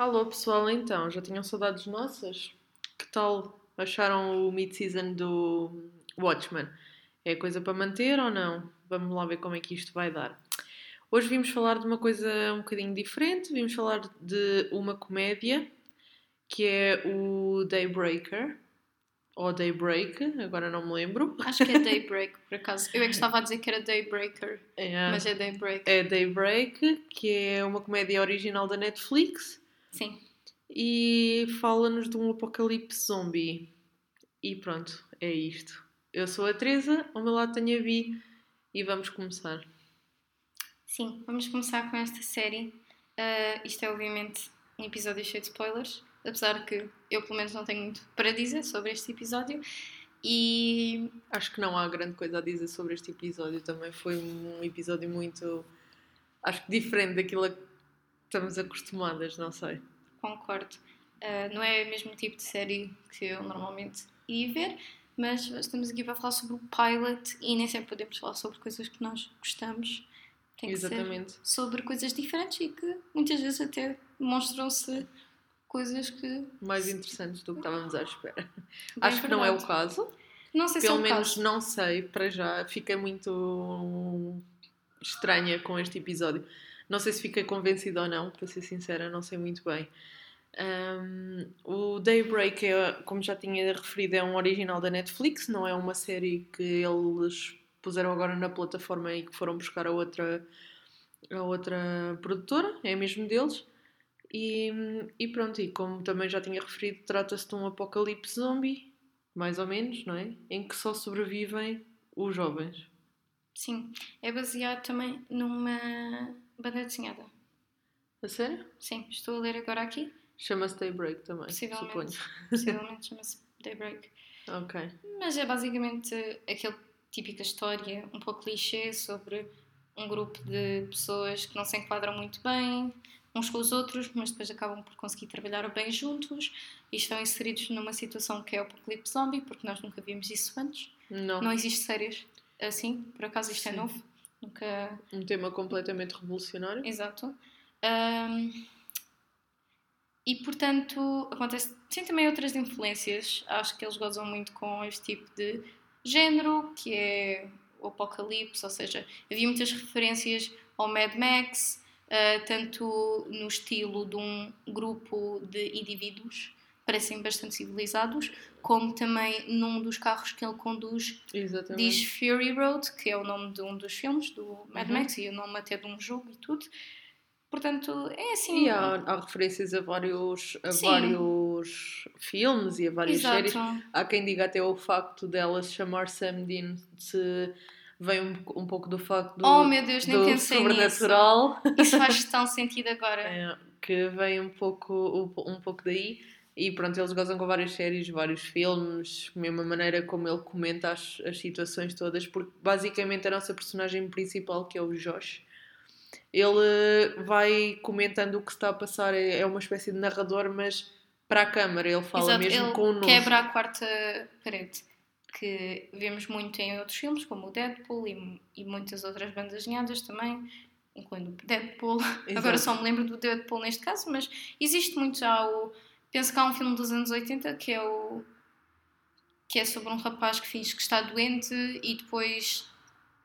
Alô pessoal, então, já tinham saudades nossas? Que tal acharam o mid-season do Watchmen? É coisa para manter ou não? Vamos lá ver como é que isto vai dar. Hoje vimos falar de uma coisa um bocadinho diferente, vimos falar de uma comédia que é o Daybreaker, ou Daybreak, agora não me lembro. Acho que é Daybreak, por acaso. Eu é que estava a dizer que era Daybreaker, É, mas é Daybreak. é Daybreak, que é uma comédia original da Netflix Sim. e fala-nos de um apocalipse zombie. E pronto, é isto. Eu sou a Teresa, ao meu lado tenho a Bi e vamos começar. Sim, vamos começar com esta série. Ah, isto é, obviamente, um episódio cheio de spoilers, apesar que eu, pelo menos, não tenho muito para dizer sobre este episódio. E Acho que não há grande coisa a dizer sobre este episódio. Também foi um episódio muito. Acho que diferente daquilo estamos acostumadas, não sei. concordo. Ah, não é o mesmo tipo de série que eu normalmente ia ver, mas estamos aqui para falar sobre o pilot e nem sempre podemos falar sobre coisas que nós gostamos. Tem que ser Exatamente. sobre coisas diferentes e que muitas vezes até demonstram-se coisas que. Mais interessantes do que estávamos à espera. Bem Acho que não é o verdade. caso. Não sei Pelo se é o menos caso. não sei, para já. Fiquei muito estranha com este episódio. Não sei se fiquei convencida ou não, para ser sincera, não sei muito bem. Um, o Daybreak, é, como já tinha referido, é um original da Netflix, não é uma série que eles puseram agora na plataforma e que foram buscar a outra, a outra produtora, é mesmo deles. E, e pronto, e como também já tinha referido, trata-se de um apocalipse zombie, mais ou menos, não é? Em que só sobrevivem os jovens. Sim, é baseado também numa banda desenhada. A sério? Sim, estou a ler agora aqui. Chama-se Daybreak também, suponho. Possivelmente. Possivelmente chama-se Daybreak. Ok. Mas é basicamente aquela típica história, um pouco clichê, sobre um grupo de pessoas que não se enquadram muito bem uns com os outros, mas depois acabam por conseguir trabalhar bem juntos e estão inseridos numa situação que é o apocalipse zombie, porque nós nunca vimos isso antes. Não. Não existe séries assim, por acaso isto é Sim. novo. Nunca. Um tema completamente revolucionário. Exato. Ahm, e portanto, acontece. Tem também outras influências. Acho que eles gozam muito com este tipo de género, que é o apocalipse, ou seja, havia muitas referências ao Mad Max, ah, tanto no estilo de um grupo de indivíduos, parecem bastante civilizados, como também num dos carros que ele conduz Exatamente. diz Fury Road, que é o nome de um dos filmes do Mad Uhum. Max e o nome até de um jogo e tudo. Portanto, é assim. E há, há referências a vários, a Sim. vários filmes e a várias Exato. séries. Há quem diga até o facto dela se chamar Sam Dean se vem um, um pouco do facto do, Oh meu Deus, nem do pensei nisso. sobrenatural. Isso faz tão sentido agora. É, que vem um pouco, um pouco daí. E pronto, eles gozam com várias séries, vários filmes, mesma maneira como ele comenta as, as situações todas, porque basicamente a nossa personagem principal, que é o Josh, ele vai comentando o que está a passar, é, é uma espécie de narrador, mas para a câmara, ele fala Exato, mesmo ele com o quebra a quarta parede, que vemos muito em outros filmes, como o Deadpool e, e muitas outras bandas desenhadas também, incluindo o Deadpool. Agora só me lembro do Deadpool neste caso, mas existe muito já o. Penso que há um filme dos anos 80 que é o. que é sobre um rapaz que finge que está doente e depois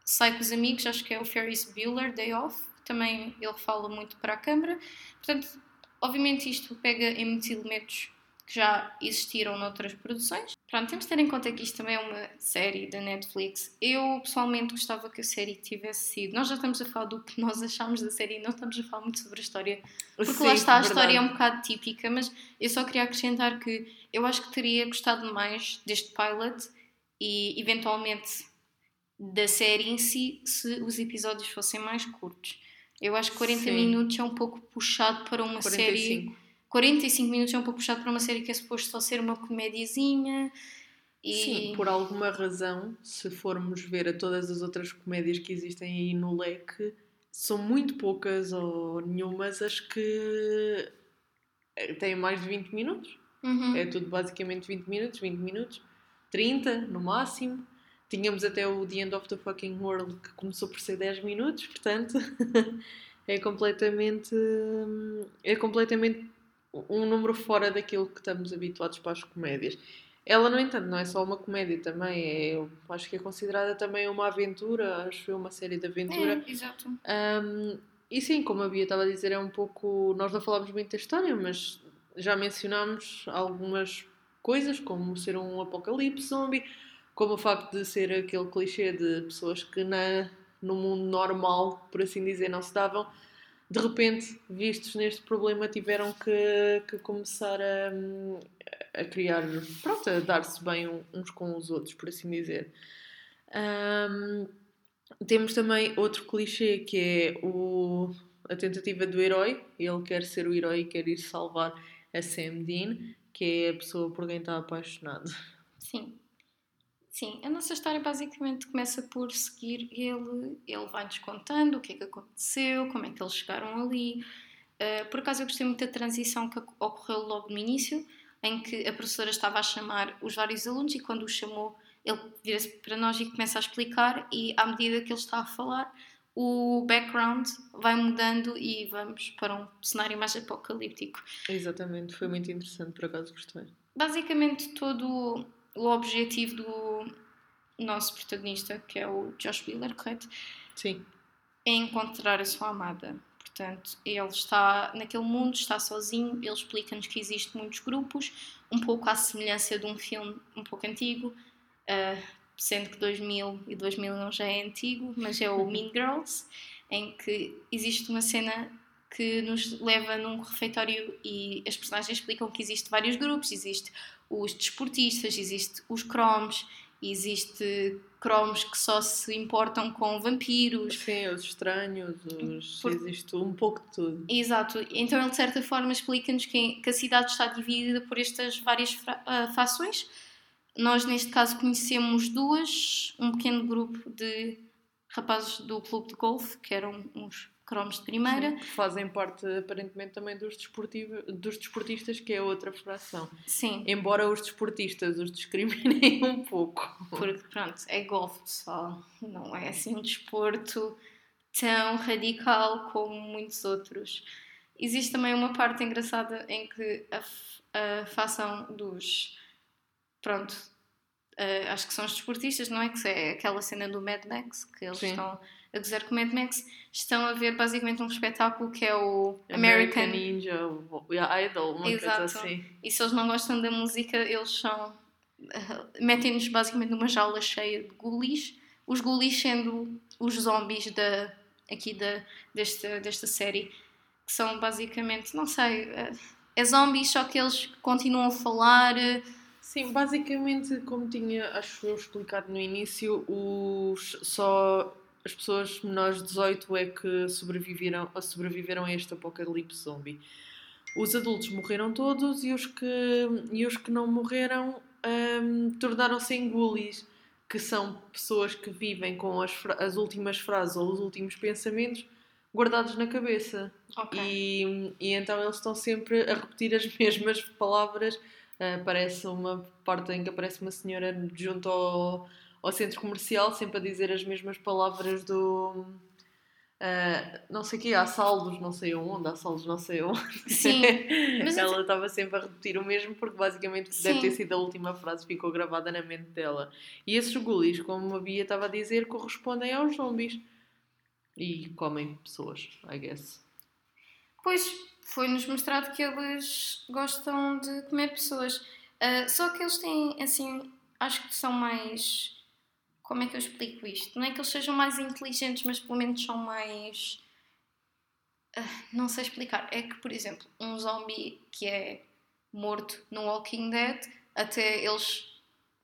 sai com os amigos, acho que é o Ferris Bueller Day Off, também ele fala muito para a câmara. Portanto, obviamente isto pega em muitos elementos que já existiram noutras produções. Pronto, temos de ter em conta que isto também é uma série da Netflix. Eu pessoalmente gostava que a série tivesse sido. Nós já estamos a falar do que nós achámos da série e não estamos a falar muito sobre a história porque Sim, lá está, a verdade. história é um bocado típica, mas eu só queria acrescentar que eu acho que teria gostado mais deste pilot e eventualmente da série em si se os episódios fossem mais curtos. Eu acho que 40 Sim. minutos é um pouco puxado para uma série. 45. 45 minutos é um pouco puxado para uma série que é suposto só ser uma comédiazinha. E... Sim, por alguma razão, se formos ver a todas as outras comédias que existem aí no leque, são muito poucas ou nenhumas as que eh, têm mais de 20 minutos. Uhum. É tudo basicamente 20 minutos, 20 minutos, 30 no máximo. Tínhamos até o The End of the Fucking World que começou por ser 10 minutos, portanto é completamente é completamente um número fora daquilo que estamos habituados para as comédias. Ela, no entanto, não é só uma comédia também, é, acho que é considerada também uma aventura, acho que é uma série de aventura. É, exato. Um, e sim, como a Bia estava a dizer, é um pouco. Nós não falámos muito da história, mas já mencionámos algumas coisas, como ser um apocalipse zombie, como o facto de ser aquele clichê de pessoas que na, no mundo normal, por assim dizer, não se davam, de repente, vistos neste problema, tiveram que, que começar a, a criar, pronto, a dar-se bem uns com os outros, por assim dizer. Um, temos também outro clichê que é o, a tentativa do herói. Ele quer ser o herói e quer ir salvar a Sam Dean, que é a pessoa por quem está apaixonado. Sim. Sim, a nossa história basicamente começa por seguir ele, ele vai-nos contando o que é que aconteceu, como é que eles chegaram ali. Uh, por acaso eu gostei muito da transição que ocorreu logo no início, em que a professora estava a chamar os vários alunos e quando os chamou, ele vira-se para nós e começa a explicar e à medida que ele está a falar, o background vai mudando e vamos para um cenário mais apocalíptico. Exatamente, foi muito interessante, por acaso gostei. Basicamente todo o objetivo do nosso protagonista, que é o Josh Wheeler, correto? Sim. É encontrar a sua amada. Portanto, ele está naquele mundo, está sozinho, ele explica-nos que existem muitos grupos, um pouco à semelhança de um filme um pouco antigo, uh, sendo que 2000 e 2001 já é antigo, mas é o Mean Girls, em que existe uma cena que nos leva num refeitório e as personagens explicam que existe vários grupos, existe os desportistas, existe os cromos, existe cromos que só se importam com vampiros. Sim, os estranhos, os... Por... existe um pouco de tudo. Exato, então ele de certa forma explica-nos que, a cidade está dividida por estas várias uh, fações. Nós neste caso conhecemos duas, um pequeno grupo de rapazes do clube de golfe, que eram uns cromos de primeira. Sim, que fazem parte, aparentemente, também dos, dos desportistas, que é outra fração. Sim. Embora os desportistas os discriminem um pouco. Porque, pronto, é golfe, pessoal. Não é assim um desporto tão radical como muitos outros. Existe também uma parte engraçada em que a, a fação dos. Pronto, uh, acho que são os desportistas, não é? Que é aquela cena do Mad Max, que eles Sim. estão a Mad Max, estão a ver basicamente um espetáculo que é o American, American Ninja Idol, uma Exato. coisa assim. E se eles não gostam da música, eles são. Uh, metem-nos basicamente numa jaula cheia de ghoulies, os ghoulies sendo os zombies da, aqui da, desta, desta série, que são basicamente, não sei, uh, é zombies, só que eles continuam a falar. Uh, Sim, basicamente, como tinha, acho eu, explicado no início, os, só as pessoas menores de 18 é que sobreviveram, sobreviveram a este apocalipse zombie. Os adultos morreram todos e os que, e os que não morreram um, tornaram-se em ghoulies, que são pessoas que vivem com as, as últimas frases ou os últimos pensamentos guardados na cabeça. Okay. E, e então eles estão sempre a repetir as mesmas palavras. Uh, aparece uma parte em que aparece uma senhora junto ao ao centro comercial, sempre a dizer as mesmas palavras do. Uh, não sei o que, há saldos não sei onde, há saldos não sei onde. Sim, mas ela estava sempre a repetir o mesmo porque basicamente Sim. deve ter sido a última frase que ficou gravada na mente dela. E esses gulis, como a Bia estava a dizer, correspondem aos zombies e comem pessoas, I guess. Pois, foi-nos mostrado que eles gostam de comer pessoas. Uh, só que eles têm, assim, acho que são mais como é que eu explico isto? Não é que eles sejam mais inteligentes, mas pelo menos são mais. Uh, não sei explicar. É que, por exemplo, um zombie que é morto no Walking Dead, até eles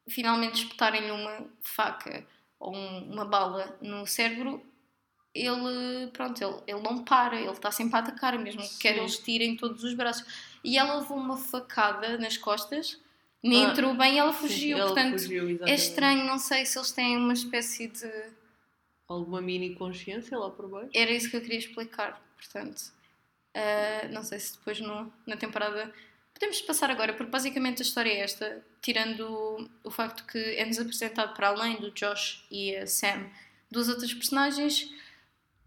finalmente espetarem uma faca ou um, uma bala no cérebro, ele, pronto, ele, ele não para, ele está sempre a atacar, mesmo que quer eles tirem todos os braços. E ela levou uma facada nas costas nem ah, entrou bem e ela fugiu. Sim, portanto, fugiu, é estranho, não sei se eles têm uma espécie de. Alguma mini consciência lá por baixo? Era isso que eu queria explicar, portanto. Uh, não sei se depois no, na temporada. Podemos passar agora, porque basicamente a história é esta, tirando o, o facto que é-nos apresentado para além do Josh e a Sam, duas outras personagens.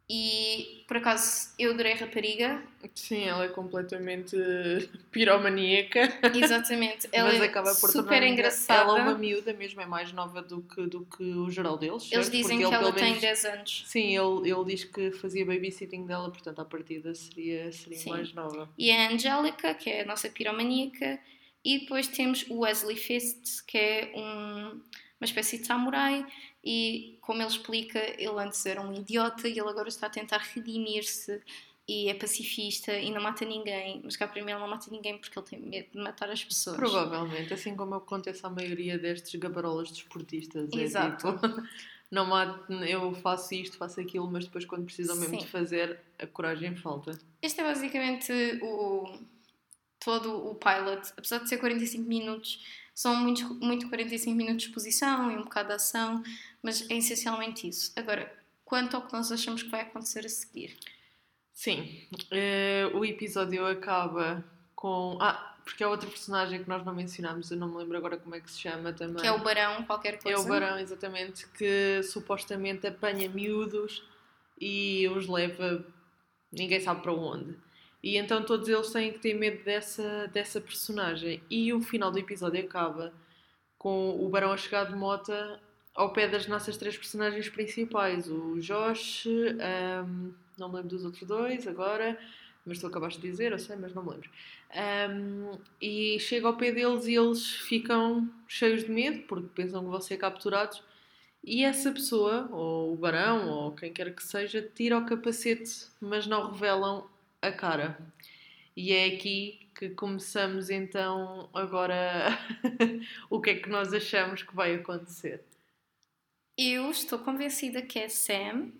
E por acaso eu adorei a rapariga. Sim, ela é completamente piromaníaca. Exatamente, ela Mas é acaba por super engraçada. Ela é uma miúda mesmo, é mais nova do que, do que o geral deles. Eles certo? dizem Porque que ele, ela tem menos- 10 anos. Sim, ele, ele diz que fazia babysitting dela, portanto, à partida seria, seria Sim. mais nova. E a Angélica, que é a nossa piromaníaca. E depois temos o Wesley Fists, que é um- uma espécie de samurai. E como ele explica, ele antes era um idiota e ele agora está a tentar redimir-se. E é pacifista e não mata ninguém. Mas cá para mim ele não mata ninguém porque ele tem medo de matar as pessoas. Provavelmente, assim como acontece à maioria destes gabarolas desportistas. Exato. É tipo, não mato, eu faço isto, faço aquilo, mas depois quando precisam mesmo Sim. de fazer, a coragem falta. Este é basicamente o, todo o pilot. Apesar de ser 45 minutos, são muitos, muito 45 minutos de exposição e um bocado de ação, mas é essencialmente isso. Agora, quanto ao que nós achamos que vai acontecer a seguir? Sim, eh, o episódio acaba com. Ah, porque é outra personagem que nós não mencionámos, eu não me lembro agora como é que se chama também. Que é o Barão, qualquer É coisa. o Barão, exatamente, que supostamente apanha miúdos e os leva, ninguém sabe para onde. E então todos eles têm que ter medo dessa, dessa personagem. E o final do episódio acaba com o Barão a chegar de mota ao pé das nossas três personagens principais: o Josh, ahm, não me lembro dos outros dois agora, mas tu acabaste de dizer, eu sei, mas não me lembro. Ahm, e chega ao pé deles e eles ficam cheios de medo porque pensam que vão ser capturados. E essa pessoa, ou o barão, ou quem quer que seja, tira o capacete, mas não revelam a cara. E é aqui que começamos então agora o que é que nós achamos que vai acontecer. Eu estou convencida que é Sam,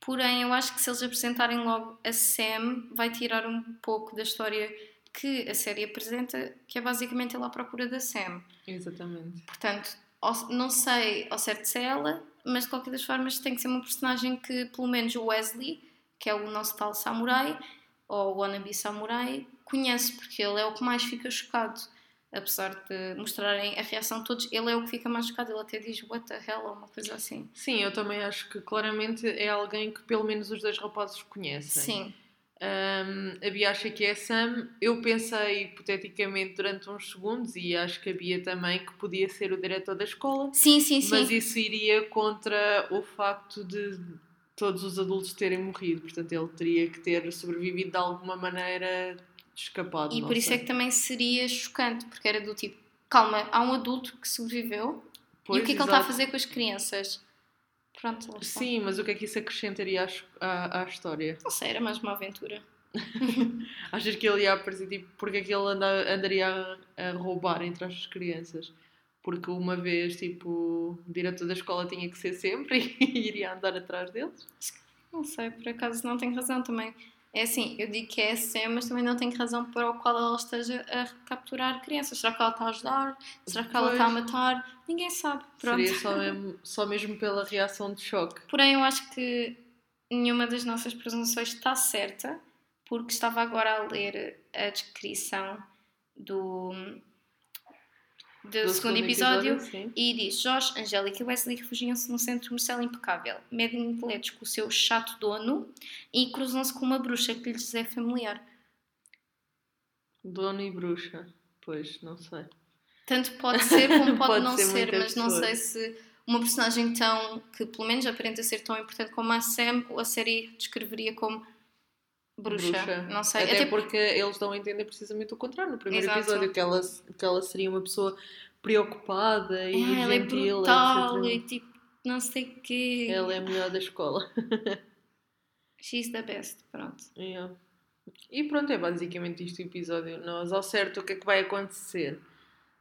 porém eu acho que se eles apresentarem logo a Sam, vai tirar um pouco da história que a série apresenta, que é basicamente ele à procura da Sam. Exatamente. Portanto, não sei ao certo se é ela, mas de qualquer das formas tem que ser uma personagem que, pelo menos o Wesley, que é o nosso tal samurai, ou o wannabe samurai, conhece, porque ele é o que mais fica chocado. Apesar de mostrarem a reação de todos, ele é o que fica mais chocado. Ele até diz what the hell, ou uma coisa assim. Sim, eu também acho que claramente é alguém que pelo menos os dois rapazes conhecem. Sim, Um, a Bia acha que é Sam. Eu pensei hipoteticamente durante uns segundos, e acho que a Bia também, que podia ser o diretor da escola, sim, sim. sim. mas isso iria contra o facto de todos os adultos terem morrido. Portanto, ele teria que ter sobrevivido de alguma maneira escapado. E por isso sei. é que também seria chocante, porque era do tipo, calma, há um adulto que sobreviveu Pois, e o que é que ele está a fazer com as crianças? Pronto. Sim, mas o que é que isso acrescentaria à, à, à história? Não sei, era mais uma aventura. Achas que ele ia aparecer, tipo, porque é que ele anda, andaria a, a roubar entre as crianças? Porque uma vez, tipo, o diretor da escola tinha que ser sempre e iria andar atrás deles? Não sei, por acaso não tenho razão também. É assim, eu digo que é Sam, mas também não tenho razão para o qual ela esteja a capturar crianças. Será que ela está a ajudar? Será que ela Pois. está a matar? Ninguém sabe. Pronto. Seria só mesmo, só mesmo pela reação de choque. Porém, eu acho que nenhuma das nossas presunções está certa, porque estava agora a ler a descrição do, do, Do segundo, episódio, sim. e diz: Josh, Angélica e Wesley refugiam-se num centro comercial impecável, medem intelectos com o seu chato dono e cruzam-se com uma bruxa que lhes é familiar. Dono e bruxa. Pois, não sei. Tanto pode ser como pode, Pode não ser ser, mas não sei se uma personagem tão que pelo menos aparenta ser tão importante como a Sam, a série descreveria como bruxa. Não sei. Até, Até porque eles dão a entender precisamente o contrário no primeiro Exato. episódio, que ela, que ela seria uma pessoa preocupada e Ah, ela é brutal etc. e tipo, não sei o quê. Ela é a melhor da escola. She's the best, pronto. Yeah. E pronto, é basicamente isto o episódio. Nós, ao certo, o que é que vai acontecer?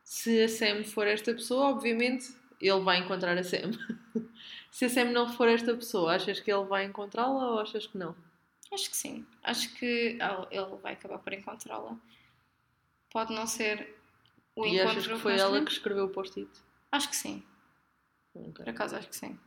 Se a Sam for esta pessoa, obviamente ele vai encontrar a Sam. Se a Sam não for esta pessoa, achas que ele vai encontrá-la ou achas que não? Acho que sim. Acho que ela- ele vai acabar por encontrá-la. Pode não ser o e encontro achas que foi ela que escreveu o post-it? Acho que sim. Ok. Por acaso acho que sim.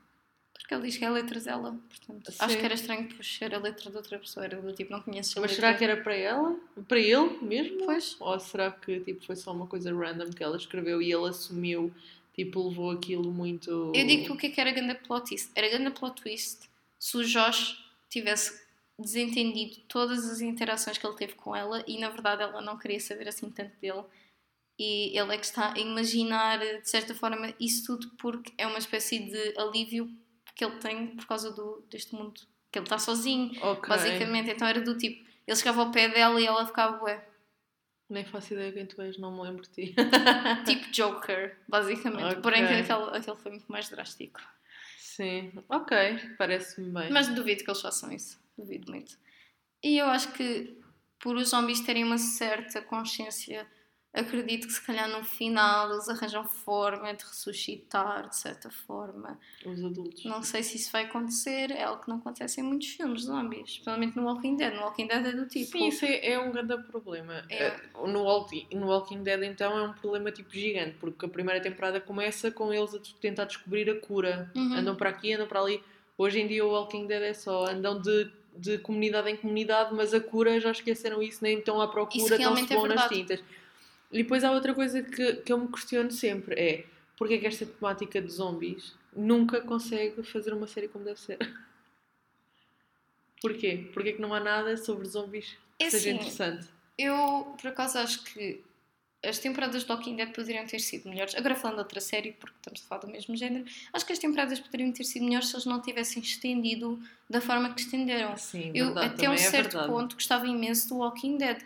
Porque ele diz que é a letra dela. Portanto, acho que era estranho ser a letra de outra pessoa. Era do tipo, não conheces Mas será que era para ela? Para ele mesmo? Pois. Ou será que tipo, foi só uma coisa random que ela escreveu e ele assumiu, tipo, levou aquilo muito. Eu digo-te o que é que era grande plot twist. Era grande plot twist se o Josh tivesse desentendido todas as interações que ele teve com ela e na verdade ela não queria saber assim tanto dele e ele é que está a imaginar de certa forma isso tudo porque é uma espécie de alívio que ele tem por causa do, deste mundo que ele está sozinho Ok. basicamente então era do tipo ele chegava ao pé dela e ela ficava ué, Nem faço ideia quem tu és, não me lembro de ti. tipo Joker basicamente Ok. porém que aquele, aquele foi muito mais drástico Sim, ok, parece-me bem. Mas duvido que eles façam isso. Duvido muito. E eu acho que por os zombies terem uma certa consciência, acredito que se calhar no final eles arranjam forma de ressuscitar de certa forma. Os adultos. Não sei se isso vai acontecer, é algo que não acontece em muitos filmes zombies, especialmente no Walking Dead. No Walking Dead é do tipo. Sim, isso é, é um grande problema. É. Eh, No, Walking, no Walking Dead, então, é um problema tipo gigante, porque a primeira temporada começa com eles a tentar descobrir a cura. Uhum. Andam para aqui, andam para ali. Hoje em dia, o Walking Dead é só andam de, de comunidade em comunidade, mas a cura já esqueceram isso, nem estão à procura, estão-se é bom nas verdade. tintas. E depois há outra coisa que, que eu me questiono sempre: é porque é que esta temática de zombies nunca consegue fazer uma série como deve ser? Porquê? Porquê que não há nada sobre zombies que É seja assim, interessante? Eu, por acaso, acho que as temporadas de Walking Dead poderiam ter sido melhores. Agora falando de outra série, porque estamos a falar do mesmo género, acho que as temporadas poderiam ter sido melhores se eles não tivessem estendido da forma que estenderam. Sim, Eu, verdade, até um é certo ponto, gostava imenso do Walking Dead.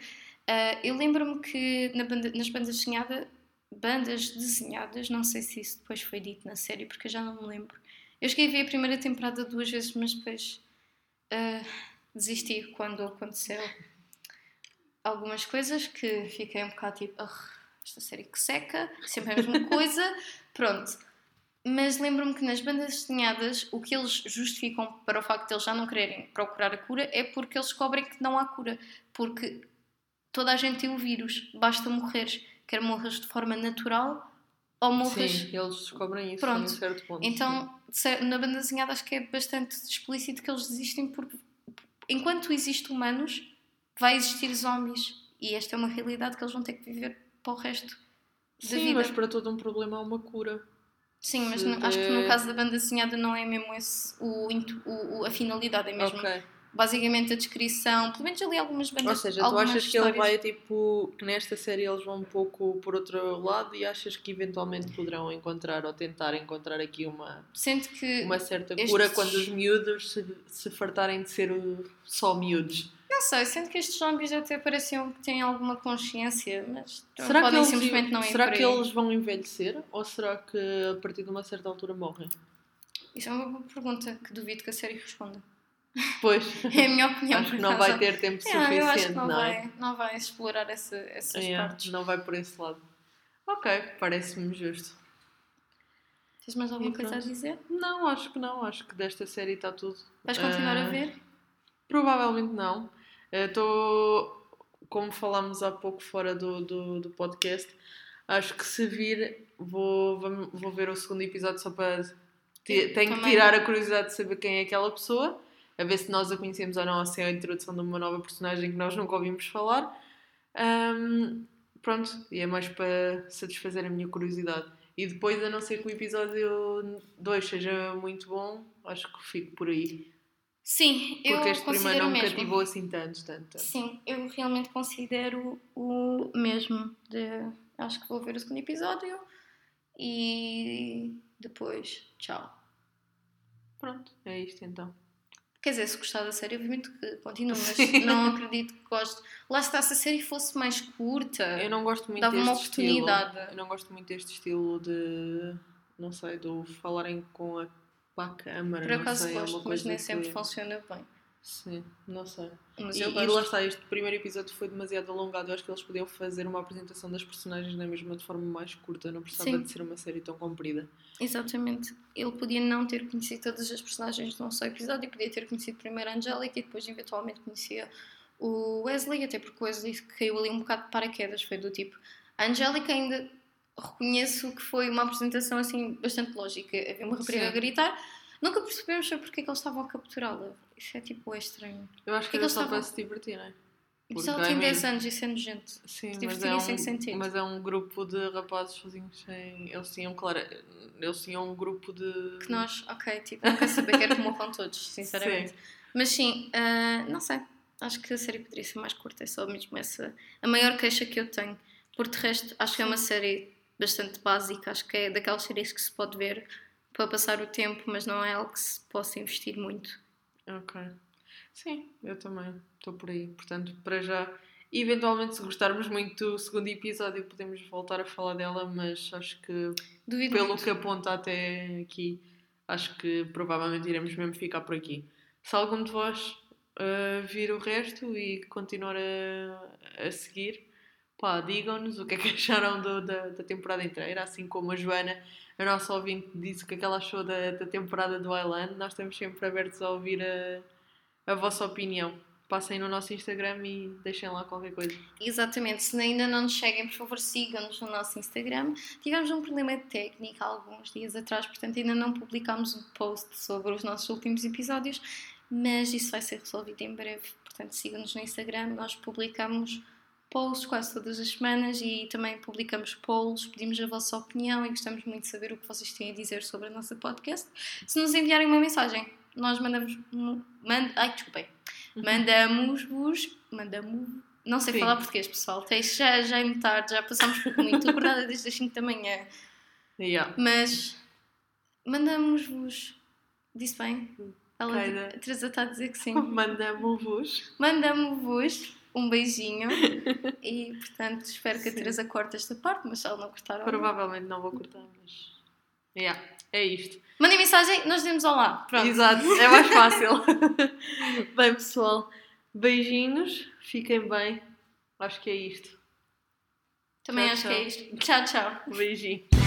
Ah, eu lembro-me que na banda- nas bandas desenhadas, bandas desenhadas, não sei se isso depois foi dito na série, porque eu já não me lembro. Eu cheguei a ver a primeira temporada duas vezes, mas depois ah, desisti quando aconteceram algumas coisas que fiquei um bocado tipo, "Ah, esta série que seca, sempre a mesma coisa, pronto. Mas lembro-me que nas bandas desenhadas o que eles justificam para o facto de eles já não quererem procurar a cura é porque eles descobrem que não há cura. Porque toda a gente tem o vírus, basta morreres. Quer morres de forma natural ou morres. Sim, eles descobrem isso Pronto. a um certo ponto. Então, cer- na banda desenhada acho que é bastante explícito que eles existem porque enquanto existem humanos, vai existir zombies. E esta é uma realidade que eles vão ter que viver para o resto da Sim, vida. mas para todo um problema há uma cura. Sim, mas no- acho que no der- caso da banda desenhada não é mesmo esse o, o- a finalidade, é mesmo Ok. basicamente a descrição. Pelo menos ali algumas bandas Ou seja, tu achas que ele histórias. vai tipo. que nesta série eles vão um pouco por outro lado e achas que eventualmente poderão encontrar ou tentar encontrar aqui uma, que, uma certa Estes- cura quando os miúdos se, se fartarem de ser o- só miúdos? Não sei, sendo que estes zombies até pareciam que têm alguma consciência, mas Será, que podem eles, simplesmente não ir será que eles vão envelhecer ou será que a partir de uma certa altura morrem? Isso é uma boa pergunta que duvido que a série responda. Pois, É a minha opinião. acho que não vai ter tempo É, suficiente, eu acho que não, não é? vai, não vai explorar essa, essas É, partes. não vai por esse lado. Ok, parece-me justo. Tens mais alguma E coisa a dizer? Não, acho que não. Acho que desta série está tudo. Vais continuar Ah, a ver? Provavelmente não. Estou, como falámos há pouco fora do, do, do podcast, acho que se vir, vou, vou, ver o segundo episódio só para. Tenho que Também. tirar a curiosidade de saber quem é aquela pessoa, a ver se nós a conhecemos ou não, ou se é a introdução de uma nova personagem que nós nunca ouvimos falar. Ahm, pronto, e é mais para satisfazer a minha curiosidade. E depois, a não ser que o episódio 2 seja muito bom, acho que fico por aí. Sim, eu Porque este primeiro não me mesmo. cativou assim tanto, tanto. Sim, eu realmente considero o mesmo. De, acho que vou ver o segundo episódio e depois, tchau. Pronto, é isto então. Quer dizer, se gostar da série, obviamente que continuo, mas Sim. não acredito que gosto. Lá está, se a série fosse mais curta, Eu não gosto muito dava deste uma oportunidade. estilo. Eu não gosto muito deste estilo de. Não sei, do falarem com a, para a câmara. por não acaso sei, é gosto, uma mas nem sempre funciona bem. Sim, não sei. Mas E, eu e lá está, este primeiro episódio foi demasiado alongado. Eu acho que eles podiam fazer uma apresentação das personagens na mesma de forma mais curta. Não precisava Sim. de ser uma série tão comprida. Exatamente. Ele podia não ter conhecido todas as personagens de um só episódio, podia ter conhecido primeiro a Angélica e depois eventualmente conhecia o Wesley, até porque o Wesley caiu ali um bocado de paraquedas, foi do tipo. A Angélica ainda reconheço que foi uma apresentação assim bastante lógica. Havia uma rapariga Sim. a gritar, nunca percebemos porque é que eles estavam a capturá-la. Isso é tipo é estranho. Eu acho que Que era só para se divertirem. Mas Porque, ela tem I 10 mean, anos, isso é nojento. Sim, Se mas é, sem um, sentido. mas é um grupo de rapazes sozinhos sem. Eles tinham, claro, eles tinham um grupo de. Que nós, ok, tipo, não quero saber, quero que morram todos, sinceramente. Sim. Mas sim, uh, não sei. Acho que a série poderia ser mais curta, é só mesmo essa a maior queixa que eu tenho. Por de resto, acho que é uma série bastante básica, acho que é daquelas séries que se pode ver para passar o tempo, mas não é algo que se possa investir muito. Ok. Sim, eu também estou por aí. Portanto, para já, eventualmente, se gostarmos muito do segundo episódio, podemos voltar a falar dela, mas acho que, Duvido pelo muito. que aponta até aqui, acho que provavelmente iremos mesmo ficar por aqui. Se algum de vós uh, vir o resto e continuar a, a seguir, pá, digam-nos o que é que acharam do, da, da temporada inteira, assim como a Joana, a nossa ouvinte, disse o que é que ela achou da, da temporada do Island. Nós estamos sempre abertos a ouvir a, a vossa opinião. Passem no nosso Instagram e deixem lá qualquer coisa. Exatamente, se ainda não nos seguem, por favor, sigam-nos no nosso Instagram. Tivemos um problema técnico alguns dias atrás, portanto, ainda não publicámos um post sobre os nossos últimos episódios, mas isso vai ser resolvido em breve. Portanto, sigam-nos no Instagram, nós publicamos posts quase todas as semanas e também publicamos polls, pedimos a vossa opinião e gostamos muito de saber o que vocês têm a dizer sobre a nossa podcast. Se nos enviarem uma mensagem, nós mandamos. Mand, ai, desculpem. Uhum. Mandamos-vos. Mandamos. Não sei Sim. falar português, pessoal. Já, já é tarde, já passamos por muito. Estou acordada desde as 5 da manhã. Yeah. Mas mandamos-vos. Disse bem? Ela, a Teresa está a dizer que sim. Mandamos-vos. Mandamos-vos um beijinho e portanto espero que a Teresa corte esta parte, mas se ela não cortar. Provavelmente não vou cortar, mas. Yeah, é isto. Mandem mensagem, nós dizemos olá. Pronto. Exato, é mais fácil. bem, pessoal, beijinhos, fiquem bem. Acho que é isto. Também tchau, acho tchau. que é isto. Tchau, tchau. Beijinho.